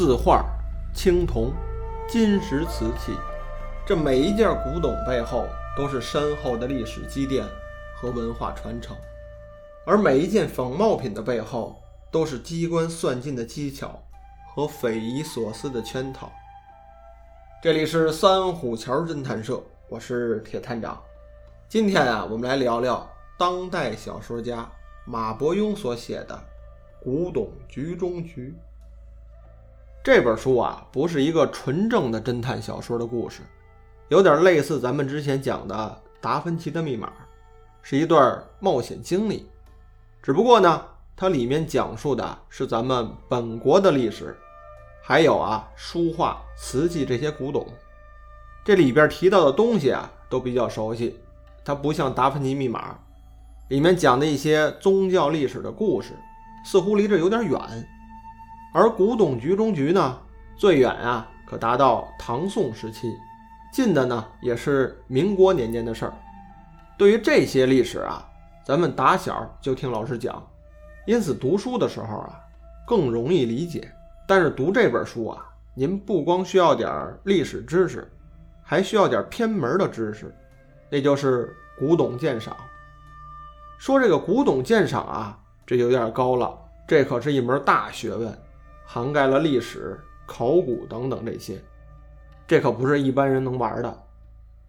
字画、青铜、金石瓷器，这每一件古董背后都是深厚的历史积淀和文化传承，而每一件仿冒品的背后都是机关算尽的技巧和匪夷所思的圈套。这里是三虎桥侦探社，我是铁探长。今天啊，我们来聊聊当代小说家马伯庸所写的《古董局中局》这本书啊，不是一个纯正的侦探小说的故事，有点类似咱们之前讲的《达芬奇的密码》，是一段冒险经历。只不过呢，它里面讲述的是咱们本国的历史。还有啊，书画、瓷器这些古董，这里边提到的东西啊，都比较熟悉。它不像《达芬奇密码》里面讲的一些宗教历史的故事，似乎离这有点远。而《古董局中局》呢，最远啊，可达到唐宋时期；近的呢，也是民国年间的事儿。对于这些历史啊，咱们打小就听老师讲，因此读书的时候啊，更容易理解。但是读这本书啊，您不光需要点历史知识，还需要点偏门的知识，那就是古董鉴赏。说这个古董鉴赏啊，这有点高了，这可是一门大学问，涵盖了历史、考古等等这些，这可不是一般人能玩的。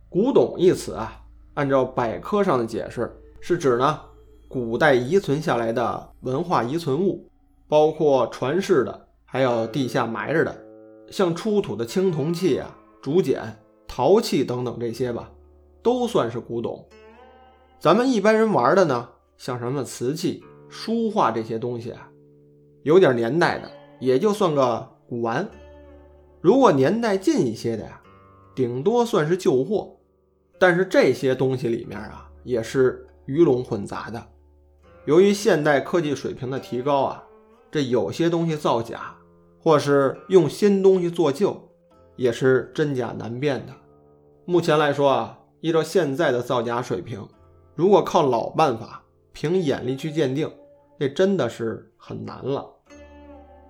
古董一词啊，按照百科上的解释，是指呢古代遗存下来的文化遗存物，包括传世的。还有地下埋着的，像出土的青铜器啊、竹简、陶器等等这些吧，都算是古董。咱们一般人玩的呢，像什么瓷器、书画这些东西啊，有点年代的，也就算个古玩。如果年代近一些的呀，顶多算是旧货。但是这些东西里面啊，也是鱼龙混杂的。由于现代科技水平的提高啊，这有些东西造假。或是用新东西做旧，也是真假难辨的。目前来说啊，依照现在的造假水平，如果靠老办法凭眼力去鉴定，那真的是很难了。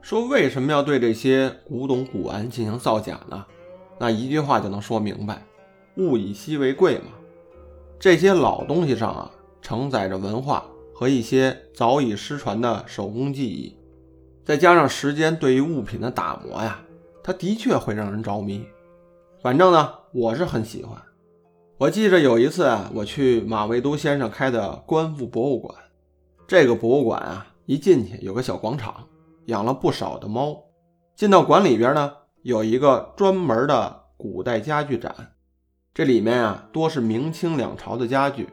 说为什么要对这些古董古玩进行造假呢？那一句话就能说明白：物以稀为贵嘛。这些老东西上啊，承载着文化和一些早已失传的手工技艺。再加上时间对于物品的打磨呀，它的确会让人着迷。反正呢，我是很喜欢。我记着有一次啊，我去马未都先生开的官复博物馆。这个博物馆啊，一进去有个小广场，养了不少的猫。进到馆里边呢，有一个专门的古代家具展，这里面啊多是明清两朝的家具，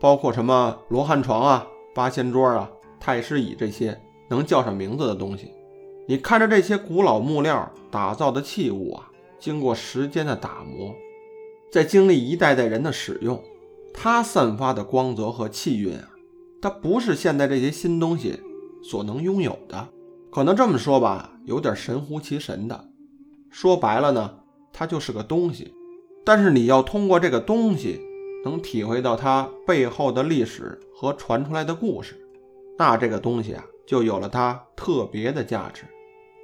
包括什么罗汉床啊、八仙桌啊、太师椅这些。能叫上名字的东西，你看着这些古老木料打造的器物啊，经过时间的打磨，在经历一代代人的使用，它散发的光泽和气韵啊，它不是现在这些新东西所能拥有的。可能这么说吧，有点神乎其神的。说白了呢，它就是个东西，但是你要通过这个东西，能体会到它背后的历史和传出来的故事，那这个东西啊。就有了它特别的价值，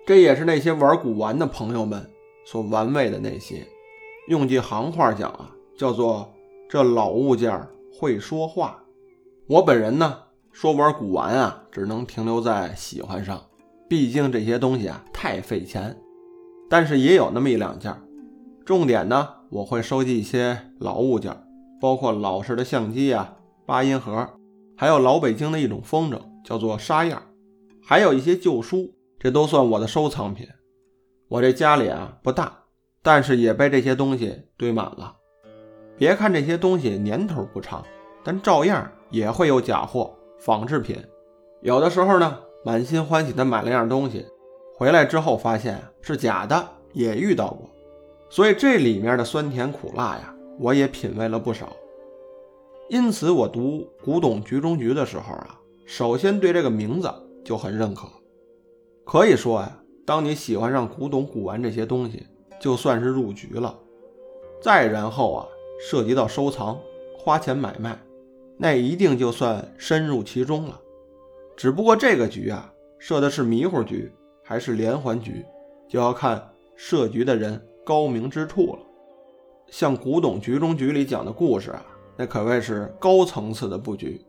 这也是那些玩古玩的朋友们所玩味的那些。用句行话讲啊，叫做这老物件会说话。我本人呢，说玩古玩啊，只能停留在喜欢上，毕竟这些东西啊太费钱。但是也有那么一两件，重点呢，我会收集一些老物件，包括老式的相机啊、八音盒，还有老北京的一种风筝，叫做沙样。还有一些旧书，这都算我的收藏品。我这家里啊不大，但是也被这些东西堆满了。别看这些东西年头不长，但照样也会有假货、仿制品。有的时候呢，满心欢喜的买了样东西，回来之后发现是假的，也遇到过。所以这里面的酸甜苦辣呀，我也品味了不少。因此，我读《古董局中局》的时候啊，首先对这个名字。就很认可，可以说呀，当你喜欢上古董古玩这些东西，就算是入局了。再然后啊，涉及到收藏、花钱买卖，那一定就算深入其中了。只不过这个局啊，设的是迷糊局还是连环局，就要看设局的人高明之处了。像古董局中局里讲的故事啊，那可谓是高层次的布局，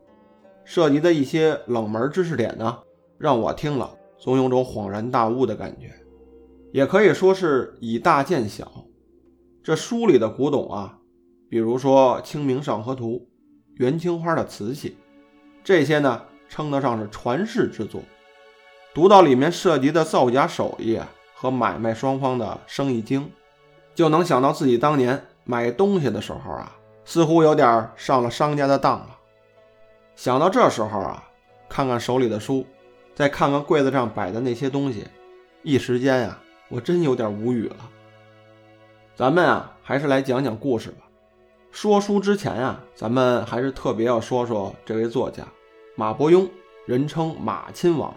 涉及的一些冷门知识点呢，让我听了总有种恍然大悟的感觉，也可以说是以大见小。这书里的古董啊，比如说《清明上河图》、元青花的瓷器，这些呢称得上是传世之作。读到里面涉及的造假手艺和买卖双方的生意经，就能想到自己当年买东西的时候啊，似乎有点上了商家的当了。想到这时候啊，看看手里的书，再看看柜子上摆的那些东西，一时间呀，我真有点无语了。咱们啊，还是来讲讲故事吧。说书之前啊，咱们还是特别要说说这位作家马伯庸，人称马亲王。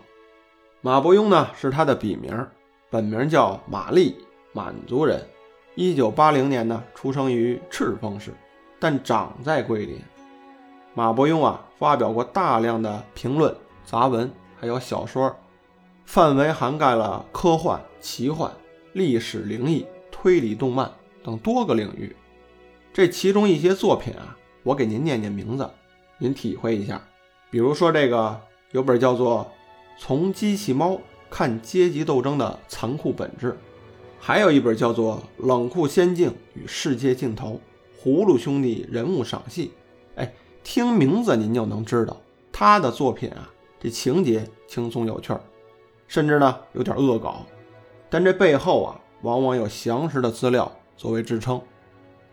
马伯庸呢是他的笔名，本名叫马立，满族人。一九八零年呢出生于赤峰市，但长在桂林。马伯庸啊，发表过大量的评论、杂文，还有小说，范围涵盖了科幻、奇幻、历史、灵异。推理、动漫等多个领域，这其中一些作品啊，我给您念念名字，您体会一下。比如说这个有本叫做《从机器猫看阶级斗争的残酷本质》，还有一本叫做《冷酷仙境与世界尽头：葫芦兄弟人物赏析》。哎，听名字您就能知道他的作品啊，这情节轻松有趣儿，甚至呢有点恶搞，但这背后啊。往往有详实的资料作为支撑。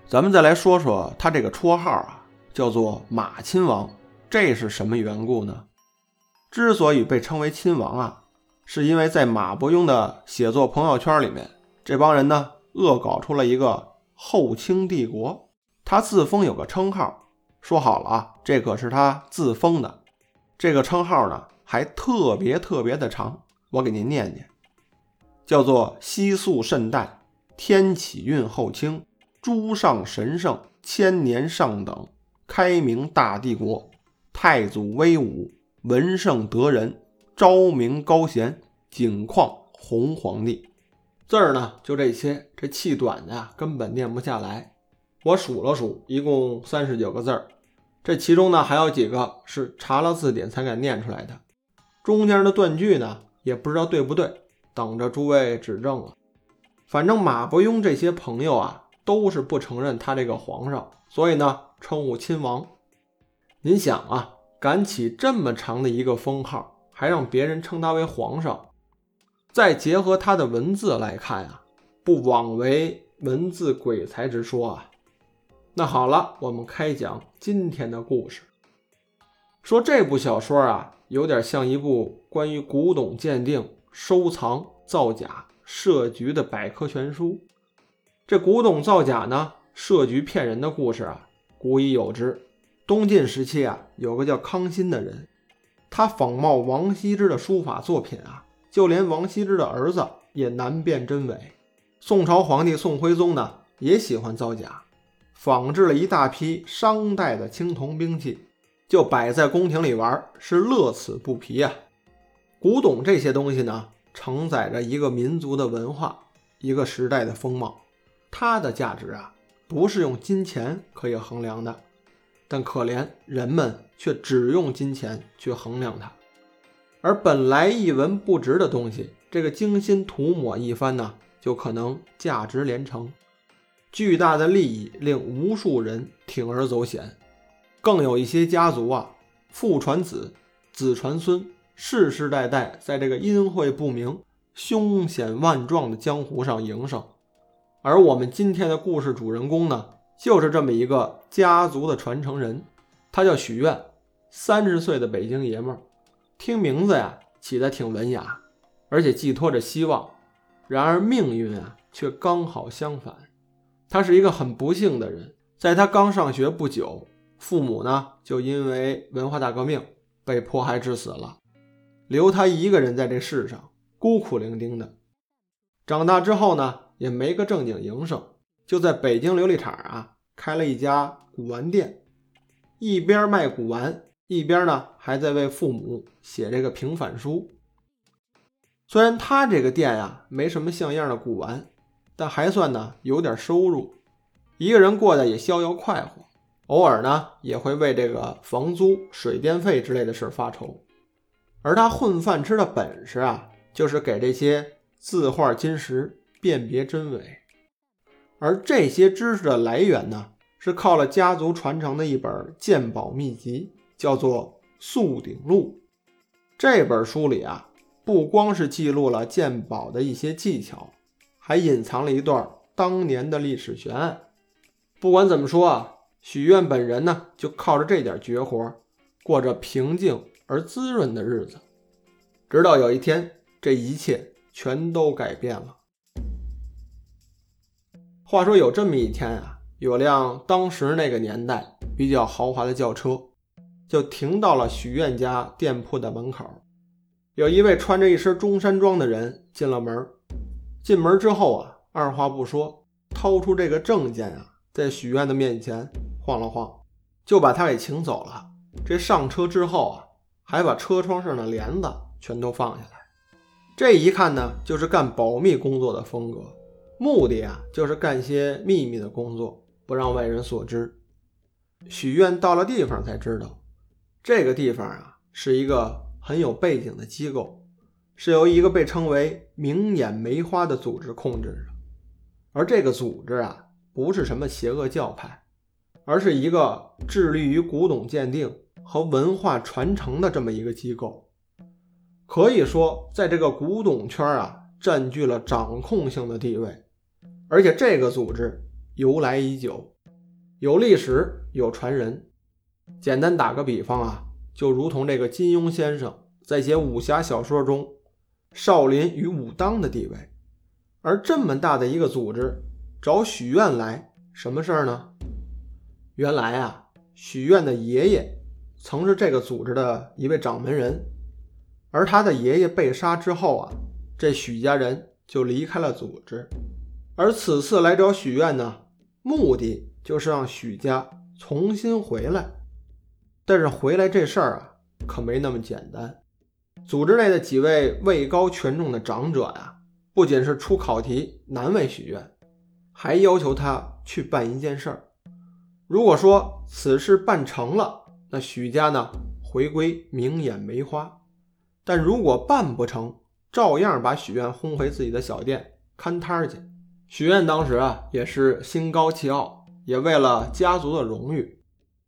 咱们再来说说他这个绰号啊，叫做马亲王，这是什么缘故呢？之所以被称为亲王啊，是因为在马伯庸的写作朋友圈里面，这帮人呢恶搞出了一个后清帝国，他自封有个称号，说好了啊，这可是他自封的。这个称号呢还特别特别的长，我给您念念。叫做西肃慎代，天启运后清，诸上神圣，千年上等，开明大帝国，太祖威武，文圣德仁，昭明高贤，景况洪皇帝。字儿呢就这些，这气短的根本念不下来。我数了数，一共三十九个字儿，这其中呢还有几个是查了字典才敢念出来的，中间的断句呢也不知道对不对。等着诸位指正了。反正马伯庸这些朋友啊，都是不承认他这个皇上，所以呢，称呼亲王。您想啊，敢起这么长的一个封号，还让别人称他为皇上，再结合他的文字来看啊，不枉为文字鬼才之说啊。那好了，我们开讲今天的故事。说这部小说啊，有点像一部关于古董鉴定。收藏造假设局的百科全书，这古董造假呢，设局骗人的故事啊，古已有之。东晋时期啊，有个叫康欣的人，他仿冒王羲之的书法作品啊，就连王羲之的儿子也难辨真伪。宋朝皇帝宋徽宗呢，也喜欢造假，仿制了一大批商代的青铜兵器，就摆在宫廷里玩，是乐此不疲呀。古董这些东西呢，承载着一个民族的文化，一个时代的风貌。它的价值啊，不是用金钱可以衡量的。但可怜人们却只用金钱去衡量它，而本来一文不值的东西，这个精心涂抹一番呢，就可能价值连城。巨大的利益令无数人铤而走险，更有一些家族啊，父传子，子传孙。世世代代在这个阴晦不明、凶险万状的江湖上营生，而我们今天的故事主人公呢，就是这么一个家族的传承人，他叫许愿，三十岁的北京爷们儿，听名字呀起得挺文雅，而且寄托着希望。然而命运啊，却刚好相反，他是一个很不幸的人，在他刚上学不久，父母呢就因为文化大革命被迫害致死了。留他一个人在这世上孤苦伶仃的，长大之后呢，也没个正经营生，就在北京琉璃厂啊开了一家古玩店，一边卖古玩，一边呢还在为父母写这个平反书。虽然他这个店呀没什么像样的古玩，但还算呢有点收入，一个人过得也逍遥快活。偶尔呢也会为这个房租、水电费之类的事发愁。而他混饭吃的本事啊，就是给这些字画金石辨别真伪。而这些知识的来源呢，是靠了家族传承的一本鉴宝秘籍，叫做《素鼎录》。这本书里啊，不光是记录了鉴宝的一些技巧，还隐藏了一段当年的历史悬案。不管怎么说啊，许愿本人呢，就靠着这点绝活，过着平静而滋润的日子。直到有一天，这一切全都改变了。话说有这么一天啊，有辆当时那个年代比较豪华的轿车，就停到了许愿家店铺的门口。有一位穿着一身中山装的人进了门。进门之后啊，二话不说，掏出这个证件啊，在许愿的面前晃了晃，就把他给请走了。这上车之后啊，还把车窗上的帘子全都放下来。这一看呢，就是干保密工作的风格。目的啊，就是干些秘密的工作，不让外人所知。许愿到了地方才知道，这个地方啊，是一个很有背景的机构，是由一个被称为“明眼梅花”的组织控制着。而这个组织啊，不是什么邪恶教派，而是一个致力于古董鉴定和文化传承的这么一个机构。可以说，在这个古董圈啊，占据了掌控性的地位。而且这个组织由来已久，有历史，有传人。简单打个比方啊，就如同这个金庸先生在写武侠小说中少林与武当的地位。而这么大的一个组织找许愿来，什么事儿呢？原来啊，许愿的爷爷曾是这个组织的一位掌门人，而他的爷爷被杀之后啊，这许家人就离开了组织。而此次来找许愿呢，目的就是让许家重新回来。但是回来这事儿啊，可没那么简单。组织内的几位位高权重的长者呀，不仅是出考题难为许愿，还要求他去办一件事儿。如果说此事办成了，那许家呢回归明眼梅花；但如果办不成，照样把许愿轰回自己的小店看摊儿去。许愿当时啊，也是心高气傲，也为了家族的荣誉，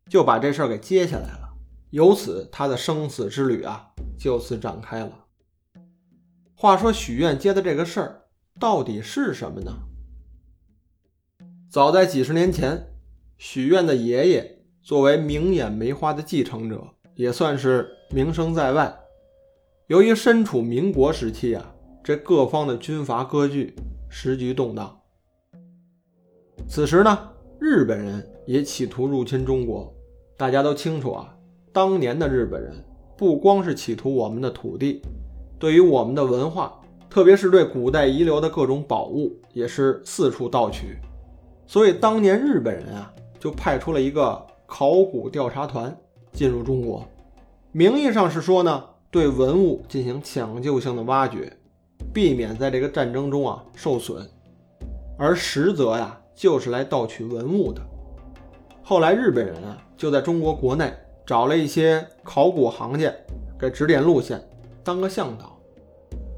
就把这事儿给接下来了。由此，他的生死之旅啊，就此展开了。话说，许愿接的这个事儿到底是什么呢？早在几十年前，许愿的爷爷作为明眼梅花的继承者，也算是名声在外。由于身处民国时期啊，这各方的军阀割据。时局动荡，此时呢，日本人也企图入侵中国。大家都清楚啊，当年的日本人不光是企图我们的土地，对于我们的文化，特别是对古代遗留的各种宝物，也是四处盗取。所以当年日本人啊，就派出了一个考古调查团进入中国，名义上是说呢，对文物进行抢救性的挖掘。避免在这个战争中啊受损，而实则呀就是来盗取文物的。后来日本人啊就在中国国内找了一些考古行家给指点路线，当个向导。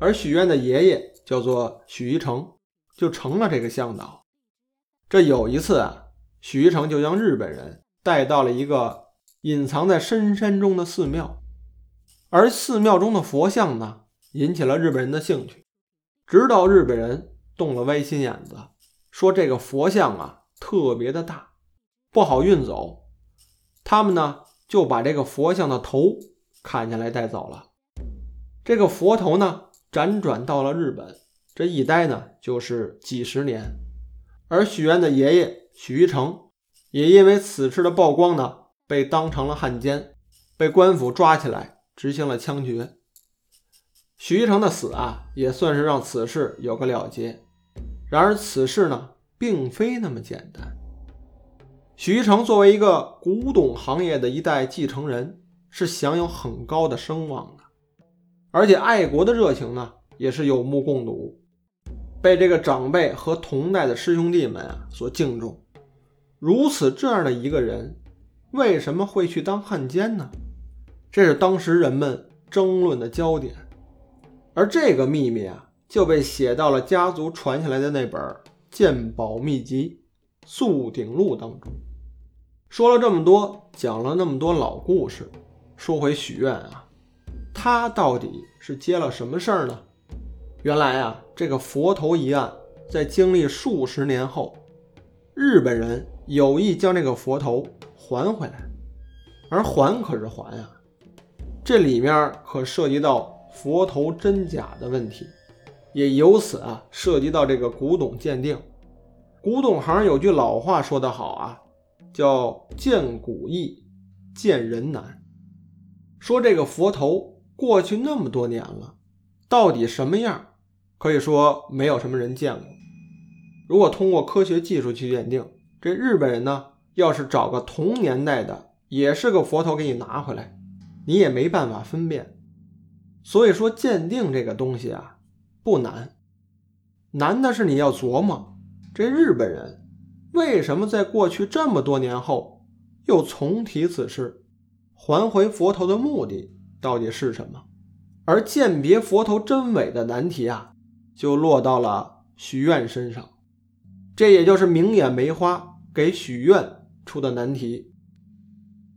而许愿的爷爷叫做许一成，就成了这个向导。这有一次啊，许一成就将日本人带到了一个隐藏在深山中的寺庙，而寺庙中的佛像呢引起了日本人的兴趣。直到日本人动了歪心眼子，说这个佛像啊特别的大，不好运走。他们呢就把这个佛像的头砍下来带走了。这个佛头呢辗转到了日本，这一待呢就是几十年。而许愿的爷爷许一成也因为此事的曝光呢，被当成了汉奸，被官府抓起来执行了枪决。许一成的死啊，也算是让此事有个了结。然而此事呢，并非那么简单。许一成作为一个古董行业的一代继承人，是享有很高的声望的，而且爱国的热情呢，也是有目共睹，被这个长辈和同代的师兄弟们啊所敬重。如此这样的一个人，为什么会去当汉奸呢？这是当时人们争论的焦点。而这个秘密啊，就被写到了家族传下来的那本《鉴宝秘籍·素鼎录》当中。说了这么多，讲了那么多老故事，说回许愿啊，他到底是接了什么事儿呢？原来啊，这个佛头一案在经历数十年后，日本人有意将这个佛头还回来，而还可是还呀，这里面可涉及到佛头真假的问题，也由此啊涉及到这个古董鉴定。古董行有句老话说得好啊。叫见古易，见人难。说这个佛头过去那么多年了，到底什么样？可以说没有什么人见过。如果通过科学技术去鉴定，这日本人呢，要是找个同年代的，也是个佛头给你拿回来，你也没办法分辨。所以说鉴定这个东西啊，不难，难的是你要琢磨这日本人。为什么在过去这么多年后又重提此事？还回佛头的目的到底是什么？而鉴别佛头真伪的难题啊，就落到了许愿身上。这也就是明眼梅花给许愿出的难题。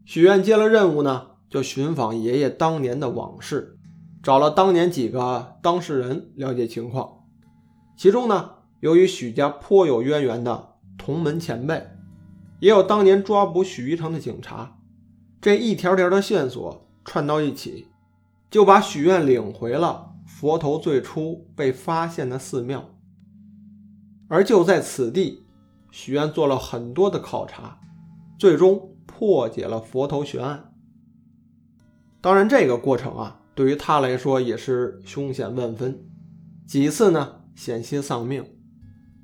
许愿接了任务呢，就寻访爷爷当年的往事，找了当年几个当事人了解情况。其中呢，由于许家颇有渊源的。同门前辈，也有当年抓捕许一成的警察，这一条条的线索串到一起，就把许愿领回了佛头最初被发现的寺庙。而就在此地，许愿做了很多的考察，最终破解了佛头悬案。当然，这个过程啊，对于他来说也是凶险万分，几次呢险些丧命，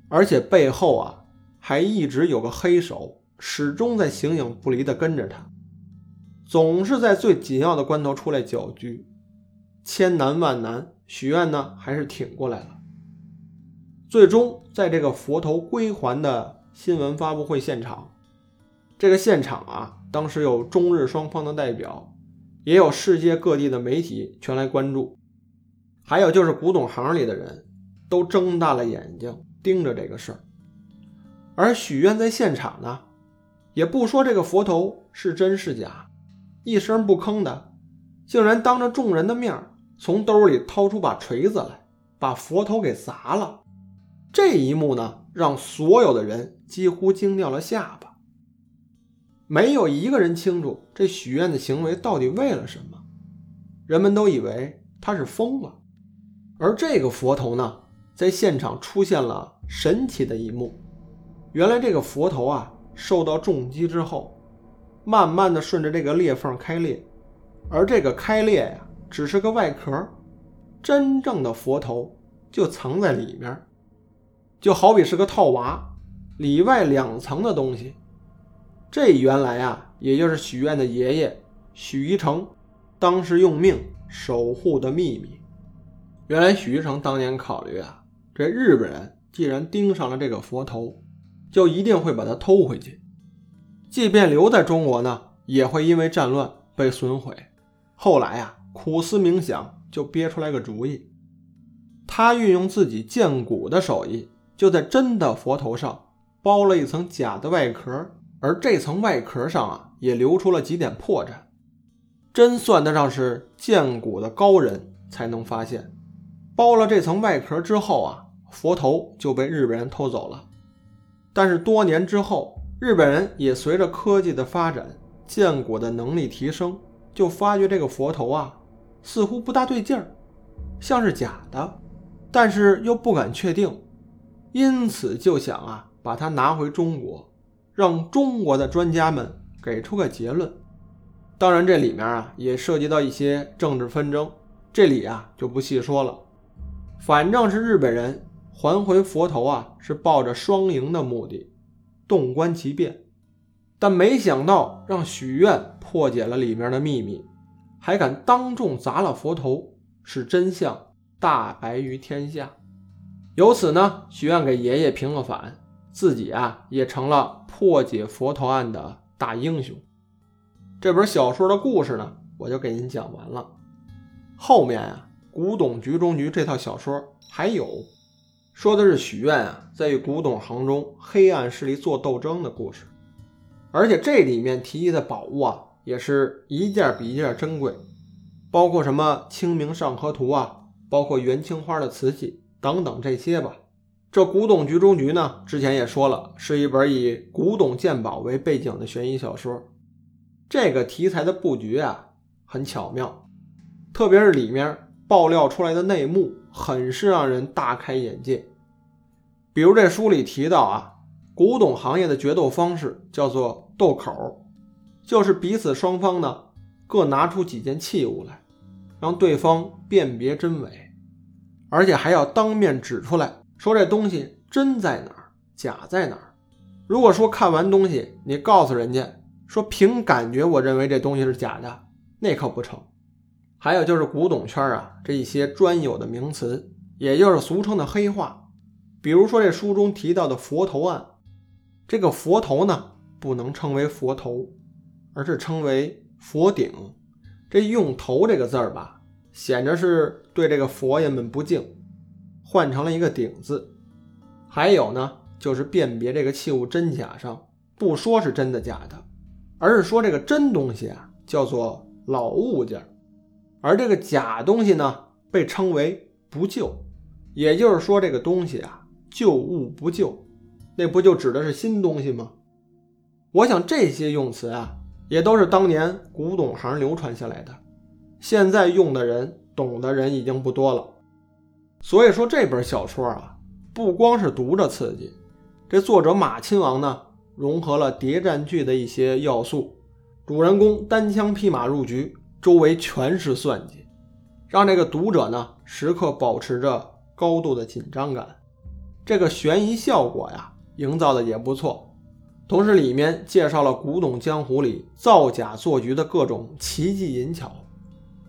而且背后啊。还一直有个黑手，始终在形影不离地跟着他，总是在最紧要的关头出来搅局。千难万难，许愿呢还是挺过来了。最终，在这个佛头归还的新闻发布会现场，这个现场啊，当时有中日双方的代表，也有世界各地的媒体全来关注，还有就是古董行里的人都睁大了眼睛盯着这个事儿。而许愿在现场呢，也不说这个佛头是真是假，一声不吭的，竟然当着众人的面从兜里掏出把锤子来，把佛头给砸了。这一幕呢，让所有的人几乎惊掉了下巴。没有一个人清楚这许愿的行为到底为了什么，人们都以为他是疯了。而这个佛头呢，在现场出现了神奇的一幕。原来这个佛头啊，受到重击之后，慢慢的顺着这个裂缝开裂，而这个开裂呀，只是个外壳，真正的佛头就藏在里面，就好比是个套娃，里外两层的东西。这原来啊，也就是许愿的爷爷许一成当时用命守护的秘密。原来许一成当年考虑啊，这日本人既然盯上了这个佛头。就一定会把它偷回去，即便留在中国呢，也会因为战乱被损毁。后来啊，苦思冥想，就憋出来个主意。他运用自己鉴古的手艺，就在真的佛头上包了一层假的外壳，而这层外壳上啊，也留出了几点破绽，真算得上是鉴古的高人才能发现。包了这层外壳之后啊，佛头就被日本人偷走了。但是多年之后，日本人也随着科技的发展，建国的能力提升，就发觉这个佛头啊，似乎不大对劲儿，像是假的，但是又不敢确定，因此就想啊，把它拿回中国，让中国的专家们给出个结论。当然，这里面啊也涉及到一些政治纷争，这里啊就不细说了。反正是日本人。还回佛头啊，是抱着双赢的目的，动观其变，但没想到让许愿破解了里面的秘密，还敢当众砸了佛头，是真相大白于天下。由此呢，许愿给爷爷平了反，自己啊也成了破解佛头案的大英雄。这本小说的故事呢，我就给您讲完了。后面啊，《古董局中局》这套小说还有，说的是许愿啊在与古董行中黑暗势力做斗争的故事，而且这里面提及的宝物啊，也是一件比一件珍贵，包括什么《清明上河图》啊，包括元青花的瓷器等等这些吧。这《古董局中局》呢，之前也说了，是一本以古董鉴宝为背景的悬疑小说。这个题材的布局啊，很巧妙，特别是里面爆料出来的内幕，很是让人大开眼界。比如这书里提到啊，古董行业的决斗方式叫做斗口，就是彼此双方呢各拿出几件器物来，让对方辨别真伪，而且还要当面指出来，说这东西真在哪儿，假在哪儿。如果说看完东西，你告诉人家。说凭感觉，我认为这东西是假的，那可不成。还有就是古董圈啊，这一些专有的名词，也就是俗称的黑话。比如说这书中提到的佛头案，这个佛头呢，不能称为佛头，而是称为佛顶。这用“头”这个字儿吧，显着是对这个佛爷们不敬，换成了一个“顶”字。还有呢，就是辨别这个器物真假上，不说是真的假的。而是说这个真东西啊叫做老物件，而这个假东西呢被称为不旧，也就是说这个东西啊旧物不旧，那不就指的是新东西吗？我想这些用词啊也都是当年古董行流传下来的，现在用的人懂的人已经不多了。所以说这本小说啊不光是读着刺激，这作者马亲王呢。融合了谍战剧的一些要素，主人公单枪匹马入局，周围全是算计，让这个读者呢时刻保持着高度的紧张感。这个悬疑效果呀，营造的也不错。同时，里面介绍了古董江湖里造假做局的各种奇技淫巧，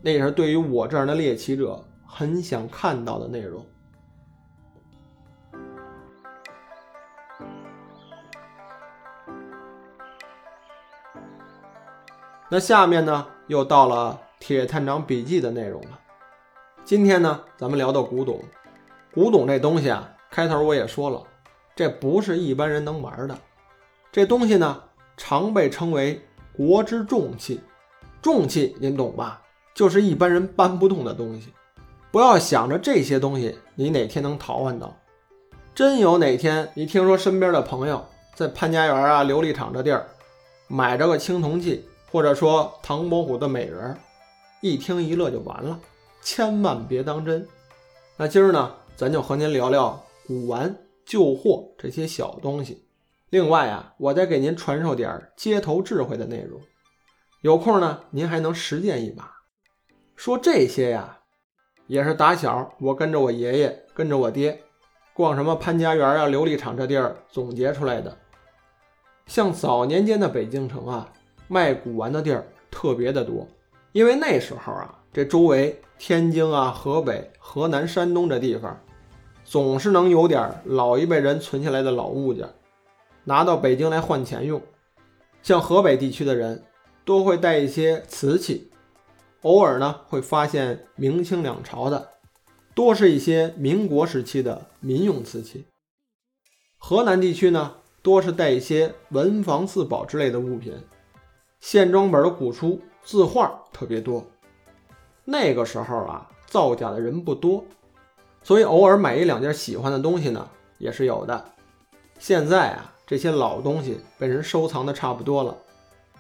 那也是对于我这样的猎奇者很想看到的内容。那下面呢，又到了铁探长笔记的内容了。今天呢，咱们聊到古董。古董这东西啊，开头我也说了，这不是一般人能玩的。这东西呢，常被称为国之重器。重器您懂吧？就是一般人搬不动的东西。不要想着这些东西你哪天能淘换到。真有哪天你听说身边的朋友在潘家园啊、琉璃厂这地儿买着个青铜器。或者说唐伯虎的美人，一听一乐就完了，千万别当真。那今儿呢，咱就和您聊聊古玩旧货这些小东西。另外啊，我再给您传授点街头智慧的内容。有空呢，您还能实践一把。说这些呀，也是打小我跟着我爷爷、跟着我爹逛什么潘家园啊、琉璃厂这地儿总结出来的。像早年间的北京城啊。卖古玩的地儿特别的多，因为那时候啊，这周围天津啊、河北、河南、山东这地方，总是能有点老一辈人存下来的老物件，拿到北京来换钱用。像河北地区的人，都会带一些瓷器，偶尔呢会发现明清两朝的，多是一些民国时期的民用瓷器。河南地区呢，多是带一些文房四宝之类的物品。线装本的古书、字画特别多。那个时候啊，造假的人不多，所以偶尔买一两件喜欢的东西呢，也是有的。现在啊，这些老东西被人收藏的差不多了，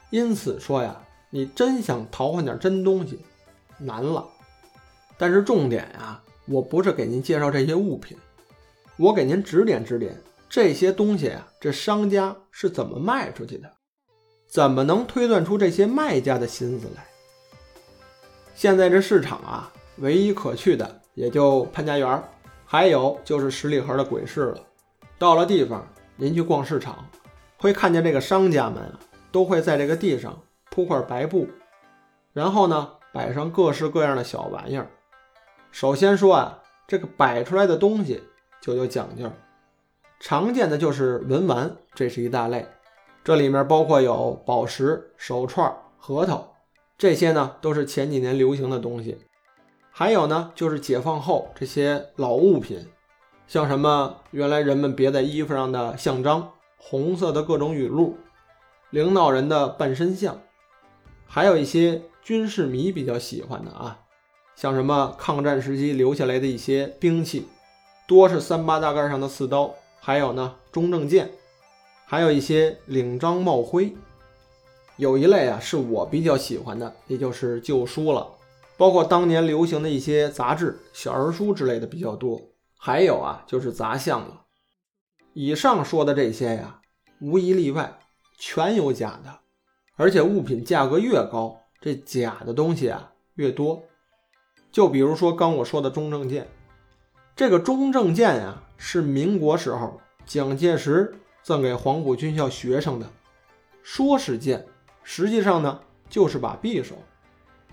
因此说呀，你真想淘换点真东西，难了。但是重点呀，我不是给您介绍这些物品，我给您指点指点这些东西啊，这商家是怎么卖出去的。怎么能推断出这些卖家的心思来？现在这市场啊，唯一可去的也就潘家园，还有就是十里河的鬼市了。到了地方，您去逛市场，会看见这个商家们啊，都会在这个地上铺块白布，然后呢，摆上各式各样的小玩意儿。首先说啊，这个摆出来的东西就有讲究。常见的就是文玩，这是一大类，这里面包括有宝石、手串、核桃，这些呢都是前几年流行的东西。还有呢，就是解放后这些老物品，像什么原来人们别在衣服上的像章、红色的各种语录、领导人的半身像，还有一些军事迷比较喜欢的啊，像什么抗战时期留下来的一些兵器，多是三八大盖上的刺刀。还有呢，中正剑，还有一些领章帽徽，有一类啊是我比较喜欢的，也就是旧书了，包括当年流行的一些杂志、小人书之类的比较多。还有啊，就是杂项了。以上说的这些呀，无一例外，全有假的，而且物品价格越高，这假的东西啊越多。就比如说刚我说的中正剑。这个中正剑呀，是民国时候蒋介石赠给黄埔军校学生的，说是剑，实际上呢就是把匕首，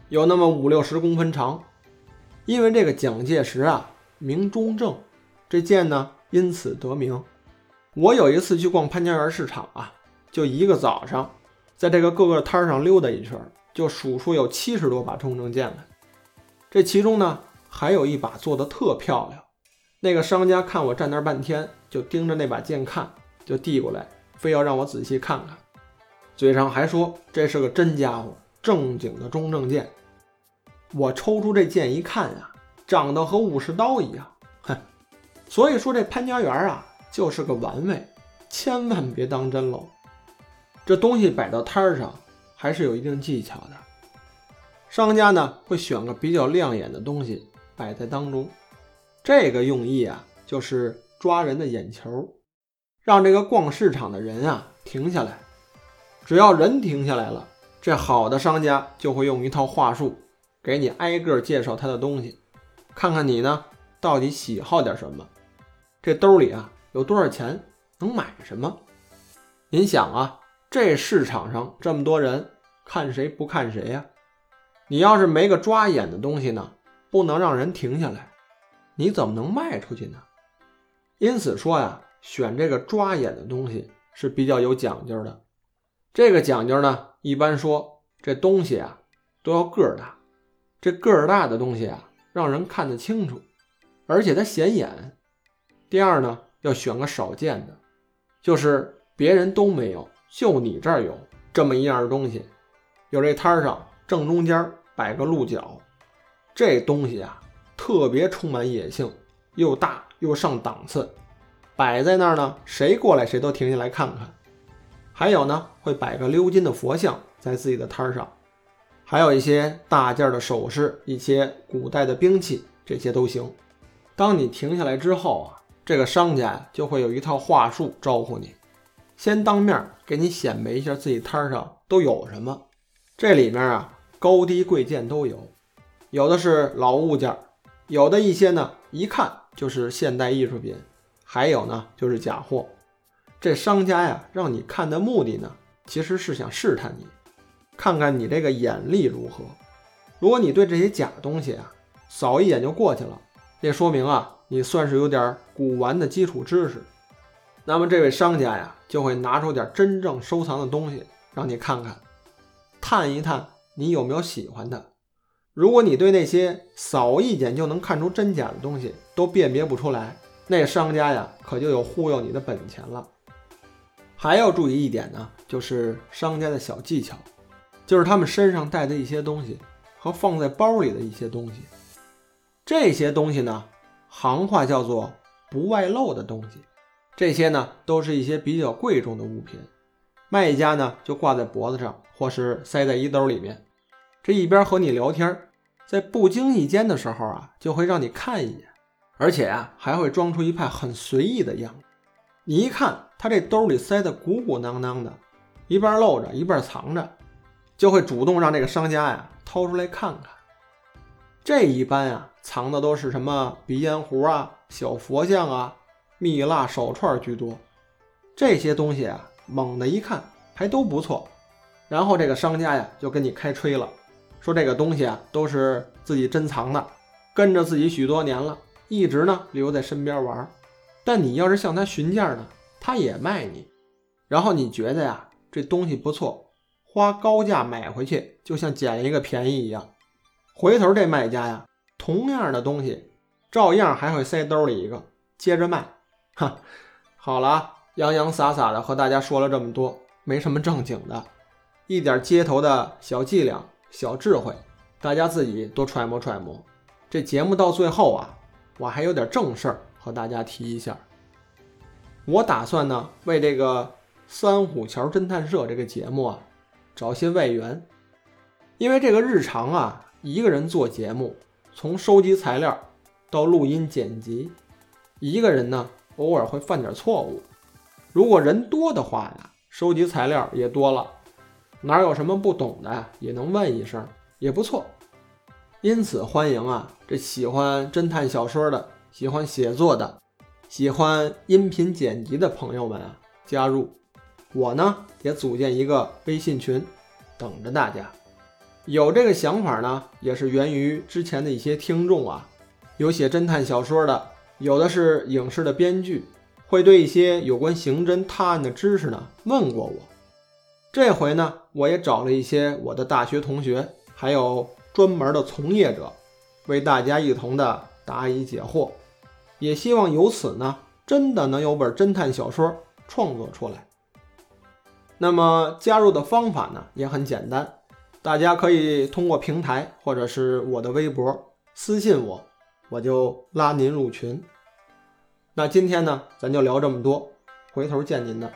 有那么五六十公分长。因为这个蒋介石啊名中正，这剑呢因此得名。我有一次去逛潘家园市场啊，就一个早上，在这个各个摊儿上溜达一圈，就数出有七十多把中正剑来。这其中呢，还有一把做的特漂亮。那个商家看我站那儿半天，就盯着那把剑看，就递过来，非要让我仔细看看，嘴上还说这是个真家伙，正经的中正剑。我抽出这剑一看呀，长得和武士刀一样，哼！所以说这潘家园啊，就是个玩味，千万别当真喽。这东西摆到摊儿上，还是有一定技巧的。商家呢会选个比较亮眼的东西摆在当中。这个用意啊，就是抓人的眼球，让这个逛市场的人啊停下来。只要人停下来了，这好的商家就会用一套话术给你挨个介绍他的东西，看看你呢到底喜好点什么，这兜里啊有多少钱，能买什么。您想啊，这市场上这么多人，看谁不看谁呀？你要是没个抓眼的东西呢，不能让人停下来。你怎么能卖出去呢？因此说呀，选这个抓眼的东西是比较有讲究的。这个讲究呢，一般说这东西啊都要个儿大，这个儿大的东西啊让人看得清楚，而且它显眼。第二呢，要选个少见的，就是别人都没有，就你这儿有这么一样东西。有这摊儿上正中间摆个鹿角，这东西啊。特别充满野性，又大又上档次，摆在那儿呢，谁过来谁都停下来看看。还有呢，会摆个鎏金的佛像在自己的摊儿上，还有一些大件的首饰，一些古代的兵器，这些都行。当你停下来之后啊，这个商家就会有一套话术招呼你，先当面给你显摆一下自己摊上都有什么。这里面啊，高低贵贱都有，有的是老物件。有的一些呢，一看就是现代艺术品；还有呢，就是假货。这商家呀，让你看的目的呢，其实是想试探你，看看你这个眼力如何。如果你对这些假东西啊，扫一眼就过去了，这说明啊，你算是有点古玩的基础知识。那么这位商家呀，就会拿出点真正收藏的东西让你看看，探一探你有没有喜欢的。如果你对那些扫一眼就能看出真假的东西都辨别不出来，那商家呀可就有忽悠你的本钱了。还要注意一点呢，就是商家的小技巧，就是他们身上带的一些东西和放在包里的一些东西。这些东西呢，行话叫做不外露的东西。这些呢，都是一些比较贵重的物品，卖家呢就挂在脖子上，或是塞在衣兜里面。这一边和你聊天，在不经意间的时候啊，就会让你看一眼，而且啊，还会装出一派很随意的样子。你一看他这兜里塞得鼓鼓囊囊的，一半露着，一半藏着，就会主动让这个商家呀掏出来看看。这一般啊，藏的都是什么鼻烟壶啊、小佛像啊、蜜蜡手串居多。这些东西啊，猛的一看还都不错，然后这个商家呀就跟你开吹了。说这个东西啊，都是自己珍藏的，跟着自己许多年了，一直呢留在身边玩。但你要是向他询价呢，他也卖你。然后你觉得呀，这东西不错，花高价买回去，就像捡一个便宜一样。回头这卖家呀，同样的东西，照样还会塞兜里一个，接着卖。哈，好了，洋洋洒洒的和大家说了这么多，没什么正经的，一点街头的小伎俩、小智慧，大家自己多揣摩揣摩。这节目到最后啊，我还有点正事儿和大家提一下。我打算呢，为这个三虎桥侦探社这个节目啊，找些外援，因为这个日常啊，一个人做节目，从收集材料到录音剪辑，一个人呢，偶尔会犯点错误。如果人多的话呀，收集材料也多了，哪有什么不懂的也能问一声，也不错。因此欢迎啊，这喜欢侦探小说的，喜欢写作的。喜欢音频剪辑的朋友们啊，加入我呢，也组建一个微信群，等着大家。有这个想法呢，也是源于之前的一些听众啊，有写侦探小说的，有的是影视的编剧，会对一些有关刑侦探案的知识呢问过我。这回呢，我也找了一些我的大学同学，还有专门的从业者，为大家一同的答疑解惑。也希望由此呢，真的能有本侦探小说创作出来。那么加入的方法呢，也很简单，大家可以通过平台或者是我的微博私信我，我就拉您入群。那今天呢，咱就聊这么多，回头见您的。